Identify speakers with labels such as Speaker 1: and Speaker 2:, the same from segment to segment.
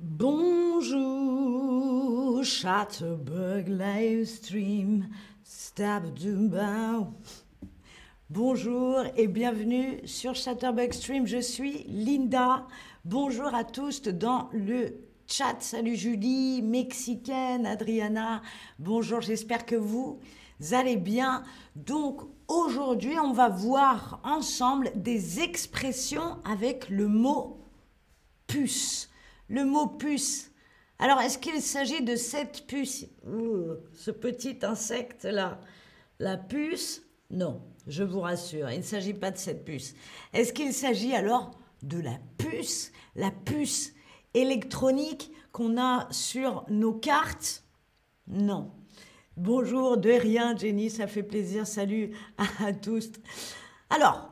Speaker 1: Bonjour, Chatterbug Livestream, Stab Dumba. Bonjour et bienvenue sur Chatterbug Stream. Je suis Linda. Bonjour à tous dans le chat. Salut Julie, mexicaine, Adriana. Bonjour, j'espère que vous allez bien. Donc aujourd'hui, on va voir ensemble des expressions avec le mot puce. Le mot puce. Alors, est-ce qu'il s'agit de cette puce Ce petit insecte-là? La puce Non, je vous rassure, il ne s'agit pas de cette puce. Est-ce qu'il s'agit alors de la puce? La puce électronique qu'on a sur nos cartes? Non. Bonjour, de rien, Jenny, ça fait plaisir. Salut à tous. Alors,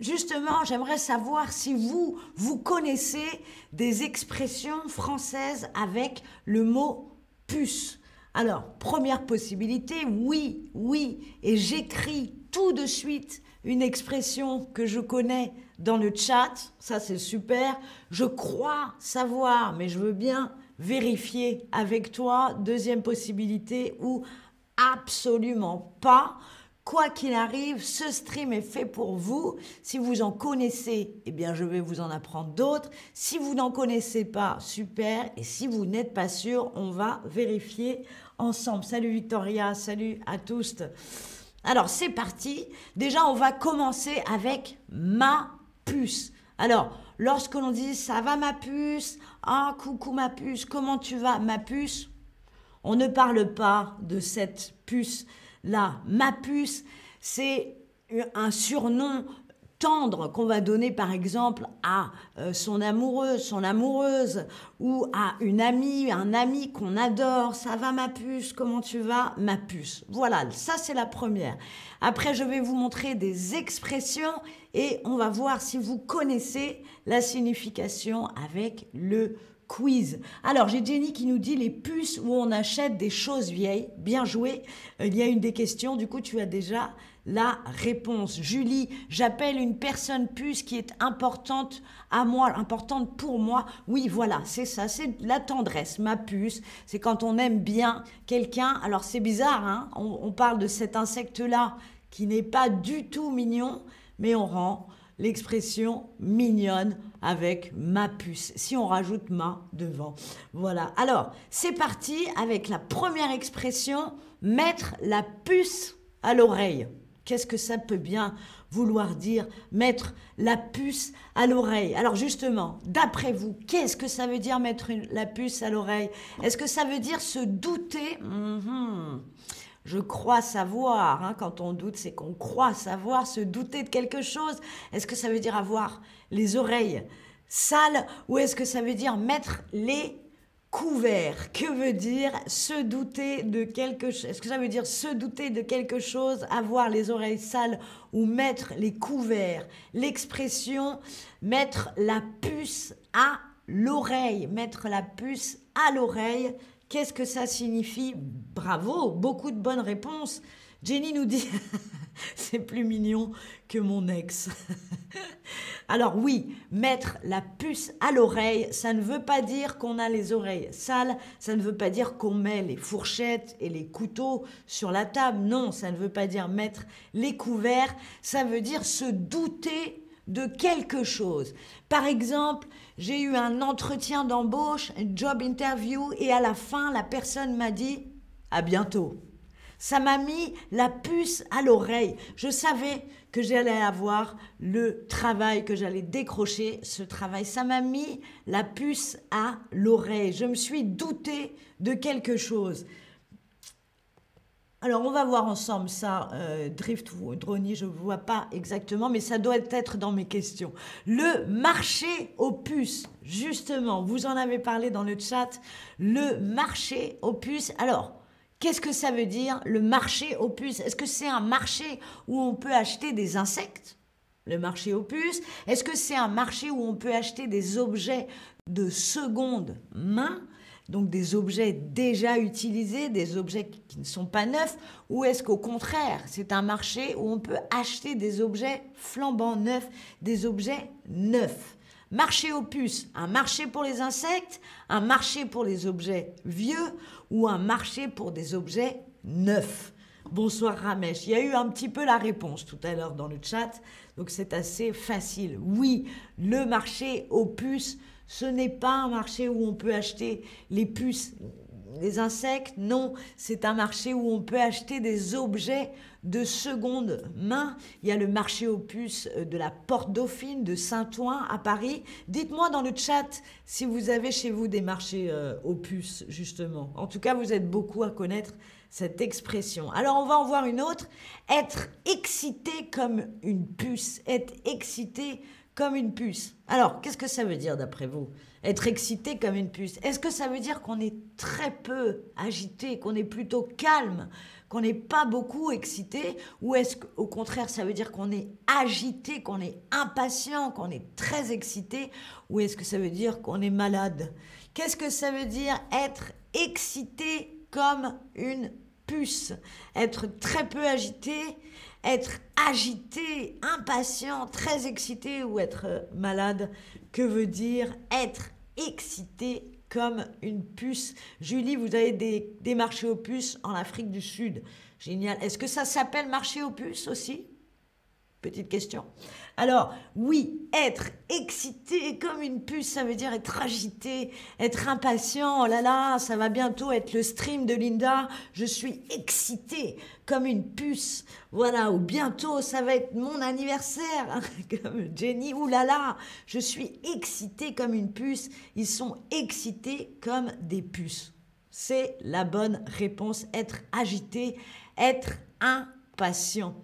Speaker 1: justement, j'aimerais savoir si vous, vous connaissez des expressions françaises avec le mot puce. Alors, première possibilité, oui, oui, et j'écris tout de suite une expression que je connais dans le chat, ça c'est super. Je crois savoir, mais je veux bien vérifier avec toi. Deuxième possibilité, ou absolument pas. Quoi qu'il arrive, ce stream est fait pour vous. Si vous en connaissez, eh bien, je vais vous en apprendre d'autres. Si vous n'en connaissez pas, super. Et si vous n'êtes pas sûr, on va vérifier ensemble. Salut Victoria, salut à tous. Alors, c'est parti. Déjà, on va commencer avec ma puce. Alors, lorsque l'on dit ça va ma puce, ah coucou ma puce, comment tu vas ma puce? On ne parle pas de cette puce là. Ma puce, c'est un surnom tendre qu'on va donner par exemple à euh, son amoureux, son amoureuse ou à une amie, un ami qu'on adore. Ça va ma puce, comment tu vas? Ma puce. Voilà, ça c'est la première. Après je vais vous montrer des expressions et on va voir si vous connaissez la signification avec le quiz. Alors, j'ai Jenny qui nous dit les puces où on achète des choses vieilles. Bien joué. Il y a une des questions. Du coup, tu as déjà la réponse. Julie, j'appelle une personne puce qui est importante à moi, importante pour moi. Oui, voilà, c'est ça, c'est la tendresse, ma puce. C'est quand on aime bien quelqu'un. Alors c'est bizarre, hein on, on, parle de cet insecte-là qui n'est pas du tout mignon, mais on rend l'expression mignonne avec ma puce, si on rajoute ma devant. Voilà, alors c'est parti avec la première expression, mettre la puce à l'oreille. Qu'est-ce que ça peut bien vouloir dire mettre la puce à l'oreille? Alors justement, d'après vous, qu'est-ce que ça veut dire mettre la puce à l'oreille? Est-ce que ça veut dire se douter? Mhm. Je crois savoir. Hein, quand on doute, c'est qu'on croit savoir, se douter de quelque chose. Est-ce que ça veut dire avoir les oreilles sales ou est-ce que ça veut dire mettre les couvert. Que veut dire se douter de quelque chose Est-ce que ça veut dire se douter de quelque chose, avoir les oreilles sales ou mettre les couverts? L'expression mettre la puce à l'oreille, mettre la puce à l'oreille, qu'est-ce que ça signifie Bravo, beaucoup de bonnes réponses. Jenny nous dit c'est plus mignon que mon ex. Alors oui, mettre la puce à l'oreille, ça ne veut pas dire qu'on a les oreilles sales, ça ne veut pas dire qu'on met les fourchettes et les couteaux sur la table, non, ça ne veut pas dire mettre les couverts, ça veut dire se douter de quelque chose. Par exemple, j'ai eu un entretien d'embauche, un job interview, et à la fin, la personne m'a dit à bientôt. Ça m'a mis la puce à l'oreille. Je savais que j'allais avoir le travail, que j'allais décrocher ce travail. Ça m'a mis la puce à l'oreille. Je me suis douté de quelque chose. Alors, on va voir ensemble ça, euh, Drift ou Drony, je ne vois pas exactement, mais ça doit être dans mes questions. Le marché aux puces, justement, vous en avez parlé dans le chat, le marché aux puces. Alors, Qu'est-ce que ça veut dire le marché aux puces? Est-ce que c'est un marché où on peut acheter des insectes? Le marché aux puces. Est-ce que c'est un marché où on peut acheter des objets de seconde main? Donc des objets déjà utilisés, des objets qui ne sont pas neufs, ou est-ce qu'au contraire, c'est un marché où on peut acheter des objets flambant neufs, des objets neufs? Marché aux puces, un marché pour les insectes, un marché pour les objets vieux ou un marché pour des objets neufs? Bonsoir Ramesh. Il y a eu un petit peu la réponse tout à l'heure dans le chat, donc c'est assez facile. Oui, le marché aux puces, ce n'est pas un marché où on peut acheter les puces, les insectes, non, c'est un marché où on peut acheter des objets de seconde main. Il y a le marché aux puces euh, de la Porte Dauphine de Saint-Ouen à Paris. Dites-moi dans le chat si vous avez chez vous des marchés euh, aux puces, justement. En tout cas, vous êtes beaucoup à connaître cette expression. Alors on va en voir une autre. Être excité comme une puce. Être excité comme une puce. Alors, qu'est-ce que ça veut dire d'après vous Être excité comme une puce? Est-ce que ça veut dire qu'on est très peu agité, qu'on est plutôt calme, qu'on n'est pas beaucoup excité? Ou est-ce qu'au contraire, ça veut dire qu'on est agité, qu'on est impatient, qu'on est très excité? Ou est-ce que ça veut dire qu'on est malade? Qu'est-ce que ça veut dire être excité comme une puce, être très peu agité, être agité, impatient, très excité ou être euh, malade. Que veut dire être excité comme une puce? Julie, vous avez des, des marchés aux puces en Afrique du Sud. Génial. Est-ce que ça s'appelle marché aux puces aussi? Petite question. Alors, oui, être excité comme une puce, ça veut dire être agité, être impatient. Oh là là, ça va bientôt être le stream de Linda. Je suis excité comme une puce. Voilà, ou bientôt, ça va être mon anniversaire, comme Jenny. Ouh là là, je suis excité comme une puce. Ils sont excités comme des puces. C'est la bonne réponse. Être agité, être impatient.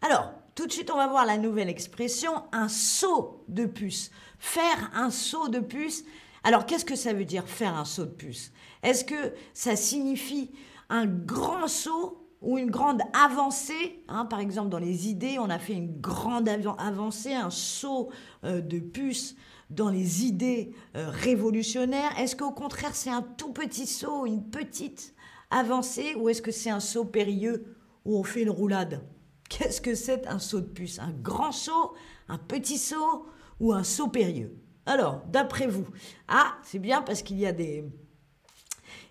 Speaker 1: Alors, tout de suite, on va voir la nouvelle expression, un saut de puce. Faire un saut de puce. Alors, qu'est-ce que ça veut dire faire un saut de puce? Est-ce que ça signifie un grand saut ou une grande avancée? Hein, Par exemple, dans les idées, on a fait une grande avancée, un saut euh, de puce dans les idées euh, révolutionnaires. Est-ce qu'au contraire, c'est un tout petit saut, une petite avancée, ou est-ce que c'est un saut périlleux où on fait une roulade? Qu'est-ce que c'est un saut de puce? Un grand saut, un petit saut? Ou un saut périlleux? Alors, d'après vous, ah, c'est bien parce qu'il y a des,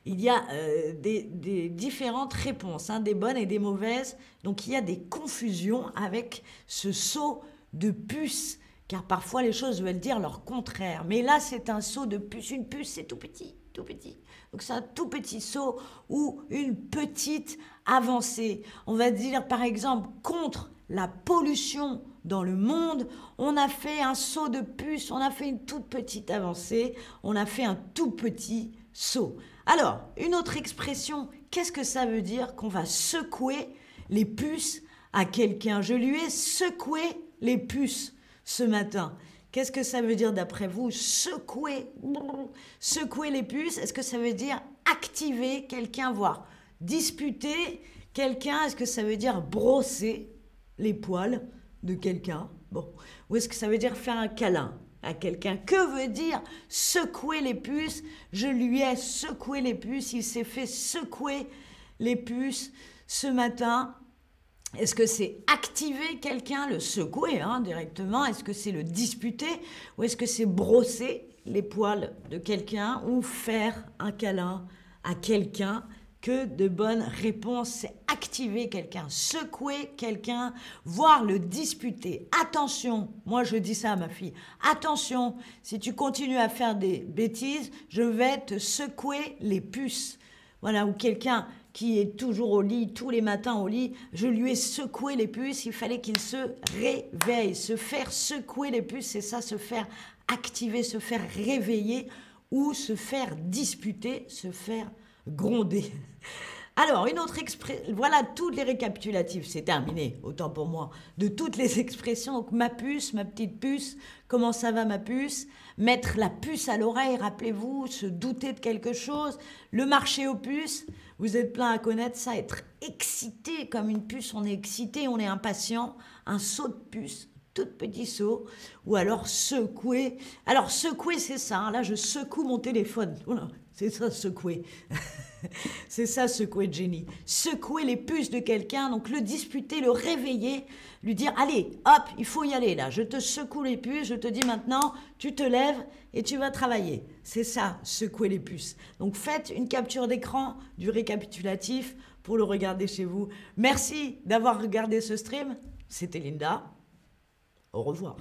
Speaker 1: il y a euh, des, différentes réponses, hein, des bonnes et des mauvaises. Donc il y a des confusions avec ce saut de puce, car parfois les choses veulent dire leur contraire. Mais là, c'est un saut de puce. Une puce, c'est tout petit, tout petit. Donc c'est un tout petit saut ou une petite avancée. On va dire par exemple contre la pollution dans le monde, on a fait un saut de puce, on a fait une toute petite avancée, on a fait un tout petit saut. Alors, une autre expression, qu'est-ce que ça veut dire qu'on va secouer les puces à quelqu'un? Je lui ai secoué les puces ce matin. Qu'est-ce que ça veut dire d'après vous Secouer, secouer les puces, est-ce que ça veut dire activer quelqu'un, voire disputer quelqu'un? Est-ce que ça veut dire brosser les poils de quelqu'un? Bon, ou est-ce que ça veut dire faire un câlin à quelqu'un? Que veut dire secouer les puces? Je lui ai secoué les puces, il s'est fait secouer les puces ce matin. Est-ce que c'est activer quelqu'un, le secouer hein, directement? Est-ce que c'est le disputer? Ou est-ce que c'est brosser les poils de quelqu'un ou faire un câlin à quelqu'un? Que de bonnes réponses. C'est activer quelqu'un, secouer quelqu'un, voire le disputer. Attention, moi je dis ça à ma fille, attention, si tu continues à faire des bêtises, je vais te secouer les puces. Voilà, ou quelqu'un qui est toujours au lit, tous les matins au lit, je lui ai secoué les puces, il fallait qu'il se réveille. Se faire secouer les puces, c'est ça, se faire activer, se faire réveiller ou se faire disputer, se faire gronder. Alors, une autre expression, voilà toutes les récapitulatifs, c'est terminé, autant pour moi, de toutes les expressions. Donc, ma puce, ma petite puce, comment ça va ma puce? Mettre la puce à l'oreille, rappelez-vous, se douter de quelque chose. Le marché aux puces, vous êtes plein à connaître ça, être excité comme une puce, on est excité, on est impatient. Un saut de puce, tout petit saut, ou alors secouer. Alors secouer, c'est ça. hein. Là, je secoue mon téléphone. C'est ça, secouer. c'est ça, secouer Jenny. Secouer les puces de quelqu'un, donc le disputer, le réveiller, lui dire allez, hop, il faut y aller là. Je te secoue les puces, je te dis maintenant, tu te lèves et tu vas travailler. C'est ça, secouer les puces. Donc faites une capture d'écran du récapitulatif pour le regarder chez vous. Merci d'avoir regardé ce stream. C'était Linda. Au revoir.